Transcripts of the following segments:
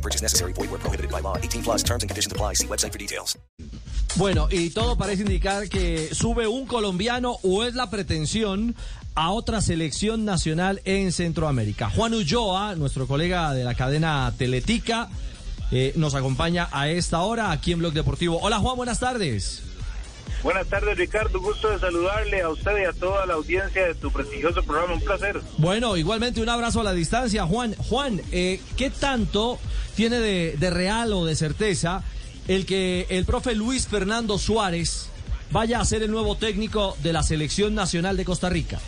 No purchase necessary. Void where prohibited by law. 18 plus terms and conditions apply. See website for details. Bueno, y todo parece indicar que sube un colombiano o es la pretensión a otra selección nacional en Centroamérica. Juan Ulloa, nuestro colega de la cadena Teletica, eh, nos acompaña a esta hora aquí en Blog Deportivo. Hola Juan, buenas tardes. Buenas tardes, Ricardo. Gusto de saludarle a usted y a toda la audiencia de tu prestigioso programa. Un placer. Bueno, igualmente un abrazo a la distancia. Juan, Juan, eh, ¿qué tanto tiene de, de real o de certeza el que el profe Luis Fernando Suárez vaya a ser el nuevo técnico de la Selección Nacional de Costa Rica?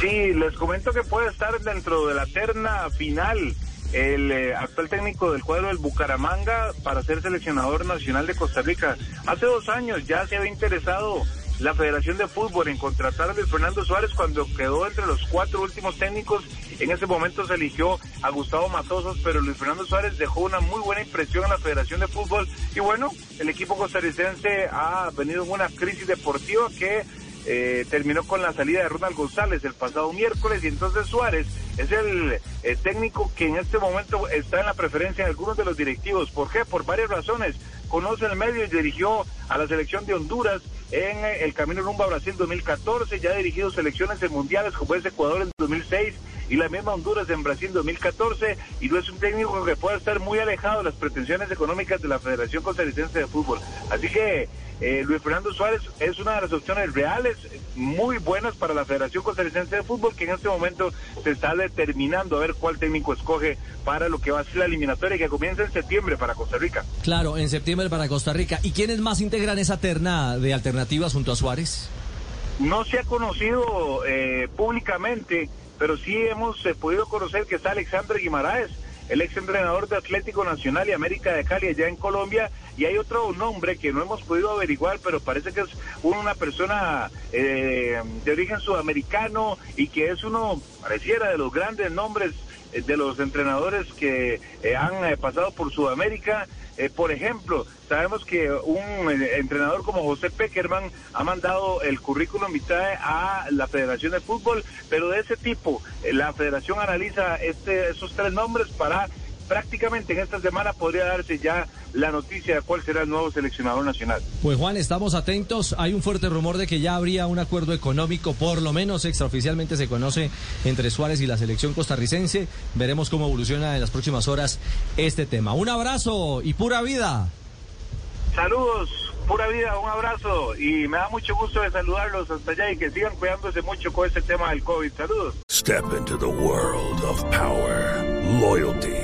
Sí, les comento que puede estar dentro de la terna final el eh, actual técnico del cuadro del Bucaramanga para ser seleccionador nacional de Costa Rica. Hace dos años ya se había interesado la Federación de Fútbol en contratar a Luis Fernando Suárez cuando quedó entre los cuatro últimos técnicos. En ese momento se eligió a Gustavo Matosos, pero Luis Fernando Suárez dejó una muy buena impresión en la Federación de Fútbol. Y bueno, el equipo costarricense ha venido en una crisis deportiva que eh, terminó con la salida de Ronald González el pasado miércoles y entonces Suárez es el eh, técnico que en este momento está en la preferencia de algunos de los directivos. ¿Por qué? Por varias razones. Conoce el medio y dirigió a la selección de Honduras en eh, el Camino Rumbo a Brasil 2014, ya ha dirigido selecciones en mundiales como es Ecuador en 2006 y la misma Honduras en Brasil 2014 y no es un técnico que pueda estar muy alejado de las pretensiones económicas de la Federación Costarricense de Fútbol. Así que eh, Luis Fernando Suárez es una de las opciones reales muy buenas para la Federación Costarricense de Fútbol que en este momento se está determinando a ver cuál técnico escoge para lo que va a ser la eliminatoria que comienza en septiembre para Costa Rica. Claro, en septiembre para Costa Rica. ¿Y quiénes más integran esa terna de alternativas junto a Suárez? No se ha conocido eh, públicamente, pero sí hemos eh, podido conocer que está Alexandre Guimaraes, el ex entrenador de Atlético Nacional y América de Cali allá en Colombia, y hay otro nombre que no hemos podido averiguar, pero parece que es una persona eh, de origen sudamericano y que es uno, pareciera, de los grandes nombres de los entrenadores que eh, han eh, pasado por Sudamérica. Eh, por ejemplo, sabemos que un eh, entrenador como José Peckerman ha mandado el currículum vitae a la Federación de Fútbol, pero de ese tipo, eh, la Federación analiza este, esos tres nombres para prácticamente en esta semana podría darse ya la noticia de cuál será el nuevo seleccionador nacional. Pues Juan, estamos atentos. Hay un fuerte rumor de que ya habría un acuerdo económico, por lo menos extraoficialmente se conoce entre Suárez y la selección costarricense. Veremos cómo evoluciona en las próximas horas este tema. Un abrazo y pura vida. Saludos, pura vida, un abrazo y me da mucho gusto de saludarlos hasta allá y que sigan cuidándose mucho con este tema del COVID. Saludos. Step into the world of power, loyalty,